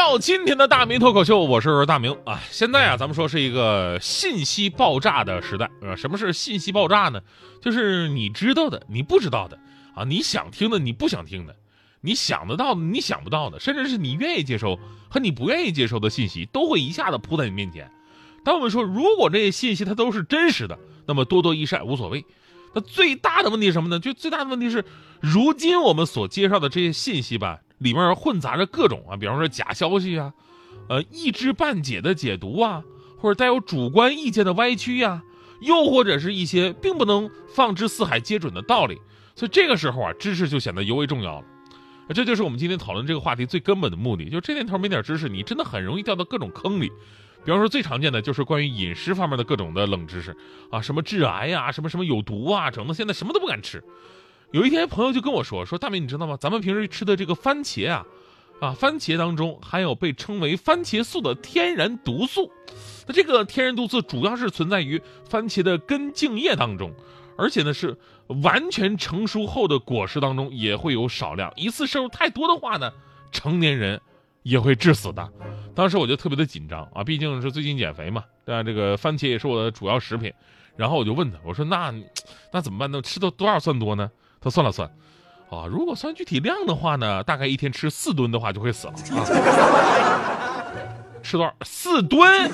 到今天的大明脱口秀，我是大明啊。现在啊，咱们说是一个信息爆炸的时代啊。什么是信息爆炸呢？就是你知道的，你不知道的啊，你想听的，你不想听的，你想得到的，你想不到的，甚至是你愿意接收和你不愿意接收的信息，都会一下子扑在你面前。当我们说，如果这些信息它都是真实的，那么多多益善无所谓。那最大的问题是什么呢？就最大的问题是，如今我们所介绍的这些信息吧，里面混杂着各种啊，比方说假消息啊，呃，一知半解的解读啊，或者带有主观意见的歪曲呀、又或者是一些并不能放之四海皆准的道理。所以这个时候啊，知识就显得尤为重要了。这就是我们今天讨论这个话题最根本的目的，就这年头没点知识，你真的很容易掉到各种坑里。比方说最常见的就是关于饮食方面的各种的冷知识啊，什么致癌呀、什么什么有毒啊，整的现在什么都不敢吃。有一天朋友就跟我说，说大明你知道吗？咱们平时吃的这个番茄啊，啊，番茄当中含有被称为番茄素的天然毒素。那这个天然毒素主要是存在于番茄的根茎叶当中，而且呢是完全成熟后的果实当中也会有少量。一次摄入太多的话呢，成年人也会致死的。当时我就特别的紧张啊，毕竟是最近减肥嘛，对吧？这个番茄也是我的主要食品。然后我就问他，我说那那怎么办呢？吃到多少算多呢？他算了算，啊，如果算具体量的话呢，大概一天吃四吨的话就会死了啊。吃多少？四吨？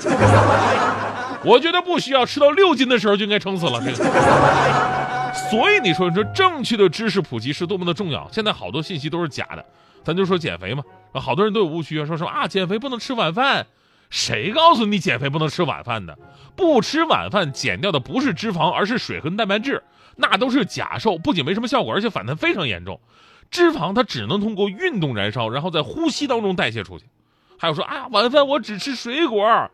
我觉得不需要，吃到六斤的时候就应该撑死了。这个，所以你说，你说正确的知识普及是多么的重要。现在好多信息都是假的，咱就说减肥嘛，好多人都有误区啊，说什么啊，减肥不能吃晚饭，谁告诉你减肥不能吃晚饭的？不吃晚饭减掉的不是脂肪，而是水和蛋白质，那都是假瘦，不仅没什么效果，而且反弹非常严重。脂肪它只能通过运动燃烧，然后在呼吸当中代谢出去。还有说啊，晚饭我只吃水果，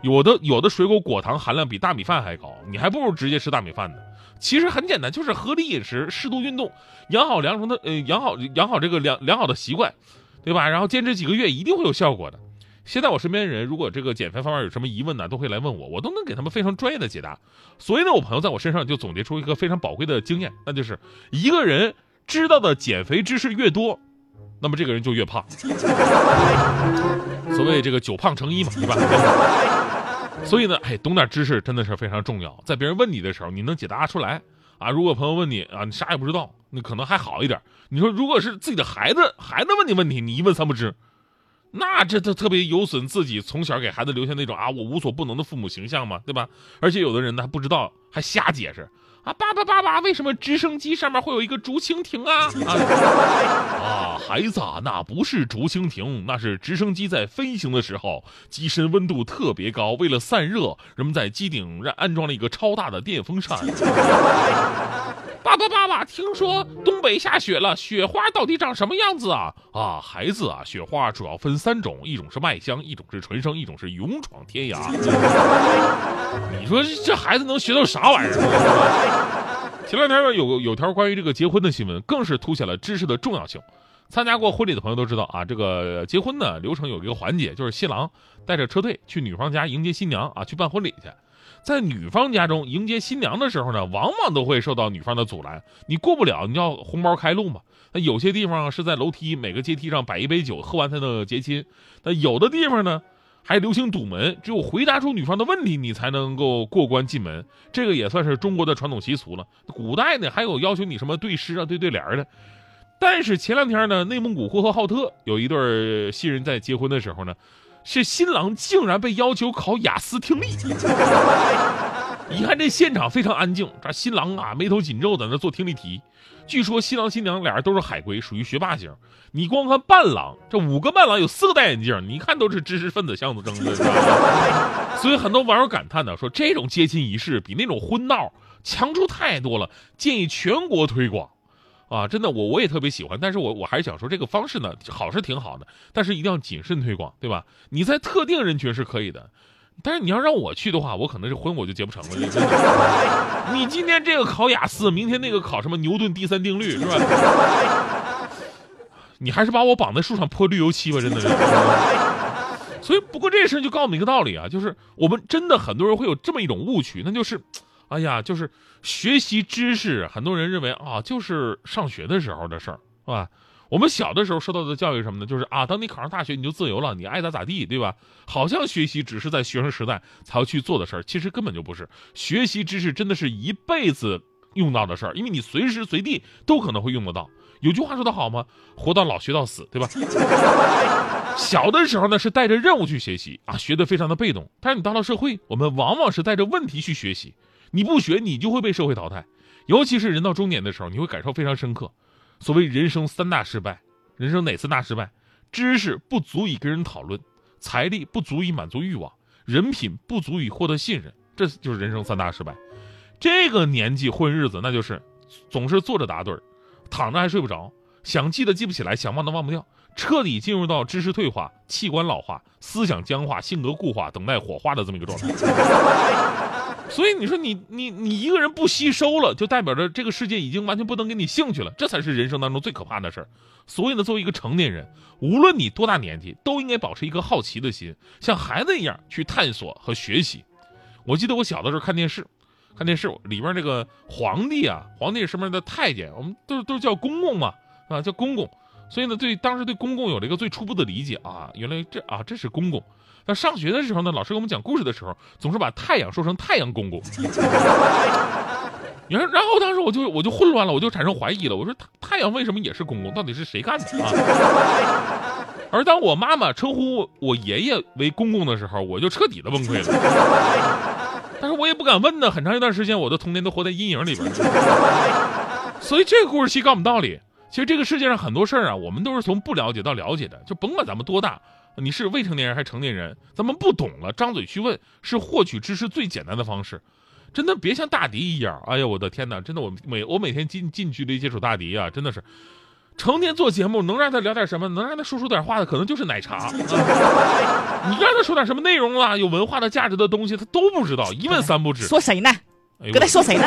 有的有的水果果糖含量比大米饭还高，你还不如直接吃大米饭呢。其实很简单，就是合理饮食、适度运动，养好良 sống 的呃养好养好这个良良好的习惯，对吧？然后坚持几个月，一定会有效果的。现在我身边人如果这个减肥方面有什么疑问呢，都会来问我，我都能给他们非常专业的解答。所以呢，我朋友在我身上就总结出一个非常宝贵的经验，那就是一个人知道的减肥知识越多，那么这个人就越胖。所谓这个久胖成医嘛，对吧？所以呢，哎，懂点知识真的是非常重要。在别人问你的时候，你能解答出来啊。如果朋友问你啊，你啥也不知道，那可能还好一点。你说，如果是自己的孩子，孩子问你问题，你一问三不知。那这特特别有损自己从小给孩子留下那种啊我无所不能的父母形象嘛，对吧？而且有的人呢还不知道，还瞎解释啊，爸爸爸爸，为什么直升机上面会有一个竹蜻蜓 啊？啊，孩子啊，那不是竹蜻蜓，那是直升机在飞行的时候，机身温度特别高，为了散热，人们在机顶让安装了一个超大的电风扇。爸爸，爸爸，听说东北下雪了，雪花到底长什么样子啊？啊，孩子啊，雪花主要分三种，一种是麦香，一种是纯生，一种是勇闯天涯。你说这孩子能学到啥玩意儿？前两天呢有有条关于这个结婚的新闻，更是凸显了知识的重要性。参加过婚礼的朋友都知道啊，这个结婚呢流程有一个环节，就是新郎带着车队去女方家迎接新娘啊，去办婚礼去。在女方家中迎接新娘的时候呢，往往都会受到女方的阻拦，你过不了，你要红包开路嘛。那有些地方是在楼梯每个阶梯上摆一杯酒，喝完才能结亲。那有的地方呢，还流行堵门，只有回答出女方的问题，你才能够过关进门。这个也算是中国的传统习俗了。古代呢，还有要求你什么对诗啊、对对联的。但是前两天呢，内蒙古呼和浩特有一对新人在结婚的时候呢。是新郎竟然被要求考雅思听力，一看这现场非常安静，这新郎啊眉头紧皱在那做听力题。据说新郎新娘俩人都是海归，属于学霸型。你光看伴郎，这五个伴郎有四个戴眼镜，你看都是知识分子象征的。所以很多网友感叹呢，说这种接亲仪式比那种婚闹强出太多了，建议全国推广。啊，真的，我我也特别喜欢，但是我我还是想说，这个方式呢，好是挺好的，但是一定要谨慎推广，对吧？你在特定人群是可以的，但是你要让我去的话，我可能这婚我就结不成了。你今天这个考雅思，明天那个考什么牛顿第三定律是吧？你还是把我绑在树上泼绿油漆吧，真的是。所以，不过这事就告诉我们一个道理啊，就是我们真的很多人会有这么一种误区，那就是，哎呀，就是学习知识，很多人认为啊，就是上学的时候的事儿，是吧？我们小的时候受到的教育什么呢？就是啊，等你考上大学，你就自由了，你爱咋咋地，对吧？好像学习只是在学生时代才要去做的事儿，其实根本就不是。学习知识真的是一辈子用到的事儿，因为你随时随地都可能会用得到。有句话说得好吗？活到老学到死，对吧？小的时候呢是带着任务去学习啊，学得非常的被动。但是你到了社会，我们往往是带着问题去学习。你不学，你就会被社会淘汰。尤其是人到中年的时候，你会感受非常深刻。所谓人生三大失败，人生哪三大失败？知识不足以跟人讨论，财力不足以满足欲望，人品不足以获得信任，这就是人生三大失败。这个年纪混日子，那就是总是坐着打盹儿，躺着还睡不着，想记得记不起来，想忘的忘不掉，彻底进入到知识退化、器官老化、思想僵化、性格固化，等待火化的这么一个状态。所以你说你你你一个人不吸收了，就代表着这个世界已经完全不能给你兴趣了，这才是人生当中最可怕的事儿。所以呢，作为一个成年人，无论你多大年纪，都应该保持一颗好奇的心，像孩子一样去探索和学习。我记得我小的时候看电视，看电视里边这个皇帝啊，皇帝上面的太监，我们都都叫公公嘛，啊叫公公。所以呢，对当时对公公有了一个最初步的理解啊，原来这啊这是公公。那上学的时候呢，老师给我们讲故事的时候，总是把太阳说成太阳公公。然后，然后当时我就我就混乱了，我就产生怀疑了。我说太阳为什么也是公公？到底是谁干的啊？而当我妈妈称呼我爷爷为公公的时候，我就彻底的崩溃了。但是我也不敢问呢。很长一段时间，我的童年都活在阴影里边。所以这个故事其告诉我们道理：其实这个世界上很多事儿啊，我们都是从不了解到了解的。就甭管咱们多大。你是未成年人还是成年人？咱们不懂了，张嘴去问是获取知识最简单的方式。真的别像大迪一样，哎呀，我的天哪！真的，我每我每天近近距离接触大迪啊，真的是，成天做节目，能让他聊点什么，能让他说出点话的，可能就是奶茶。你让他说点什么内容啊，有文化的价值的东西，他都不知道，一问三不知。说谁呢？搁那说谁呢？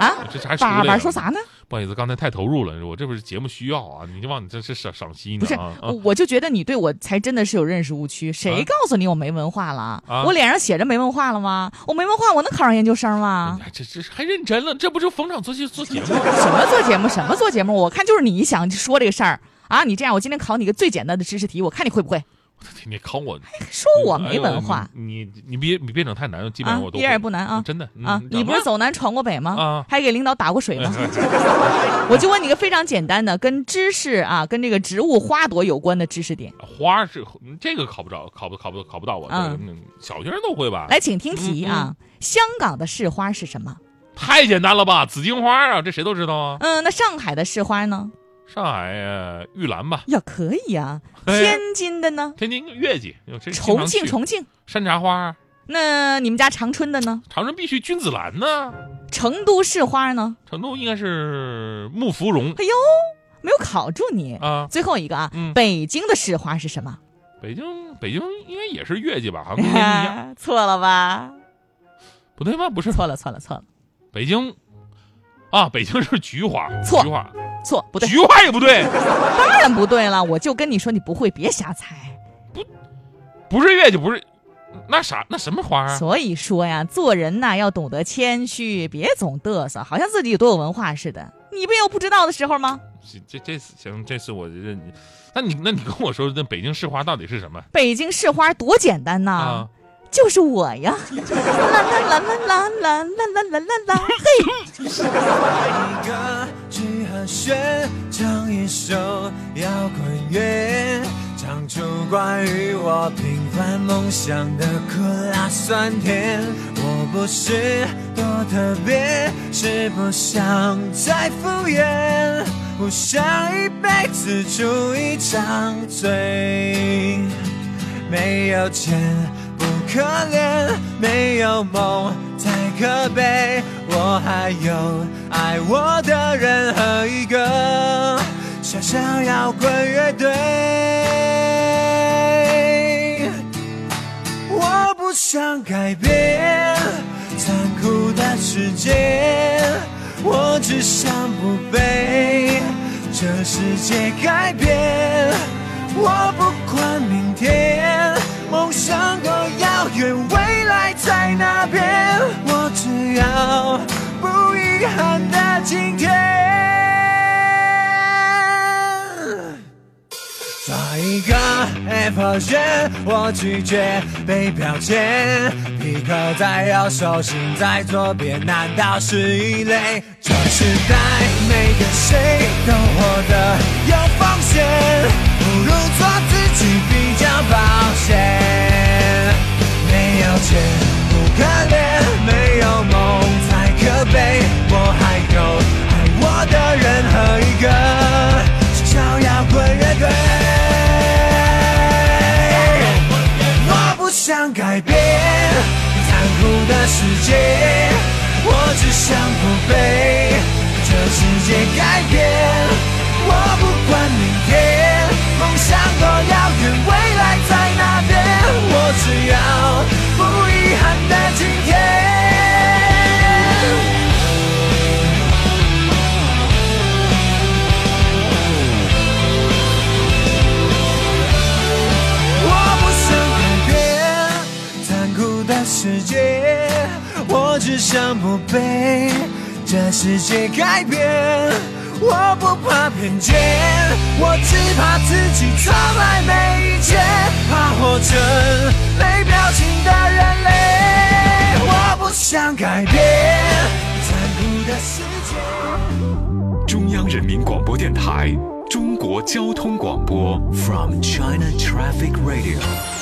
啊？这还爸爸说啥呢？不好意思，刚才太投入了，我这不是节目需要啊，你就忘你这是赏赏析呢？不是，我就觉得你对我才真的是有认识误区。谁告诉你我没文化了？我脸上写着没文化了吗？我没文化，我能考上研究生吗？这这还认真了？这不就逢场作戏做节目？什么做节目？什么做节目？我看就是你想说这个事儿啊！你这样，我今天考你个最简单的知识题，我看你会不会？你考我，说我没文化，你你别你别整太难，基本上我都一点也不难啊，真的啊，你不是走南闯过北吗？啊，还给领导打过水吗？我就问你个非常简单的，跟知识啊，跟这个植物花朵有关的知识点。花是这个考不着，考不考不考不到我，嗯，小学生都会吧？来，请听题啊，香港的市花是什么？太简单了吧，紫荆花啊，这谁都知道啊。嗯，那上海的市花呢？上海玉兰吧，呀，可以啊。天津的呢？天津月季。重庆，重庆山茶花。那你们家长春的呢？长春必须君子兰呢。成都市花呢？成都应该是木芙蓉。哎呦，没有考住你啊！最后一个啊，北京的市花是什么？北京，北京应该也是月季吧？好像跟你一样。错了吧？不对吧？不是。错了，错了，错了。北京啊，北京是菊花。错。菊花。错不对，菊花也不对，当然不对了。我就跟你说，你不会，别瞎猜。不，不是月就，不是那啥，那什么花啊？所以说呀，做人呐要懂得谦虚，别总嘚瑟，好像自己有多有文化似的。你不有不知道的时候吗？这这次行，这次我认你。那你那你跟我说，那北京市花到底是什么？北京市花多简单呐！就是我呀！啦啦啦啦啦啦啦啦啦啦啦！嘿！一个 G 和弦，唱一首摇滚乐，唱出关于我平凡梦想的苦辣酸甜。我不是多特别，是不想再敷衍，不想一辈子住一张嘴，没有钱。可怜，没有梦太可悲。我还有爱我的人和一个小小摇滚乐队。我不。想改变残酷的世界，我只想不被这世界改变。我不管明天梦想，在那边，我只要不遗憾的今天。做一个 Apple 人，我拒绝被标签。皮克在右手，心在左边，难道是异类？这时代每个谁都活得有风险，不如做界，我只想不被这世界改变。我不管明天梦想多遥远，未来在哪边，我只要不遗憾的今天。我不想改变残酷的世界，只想不被这世界改变。我不怕偏见，我只怕自己从来没遇见，怕活成没表情的人类。我不想改变残酷的世界。中央人民广播电台中国交通广播，From China Traffic Radio。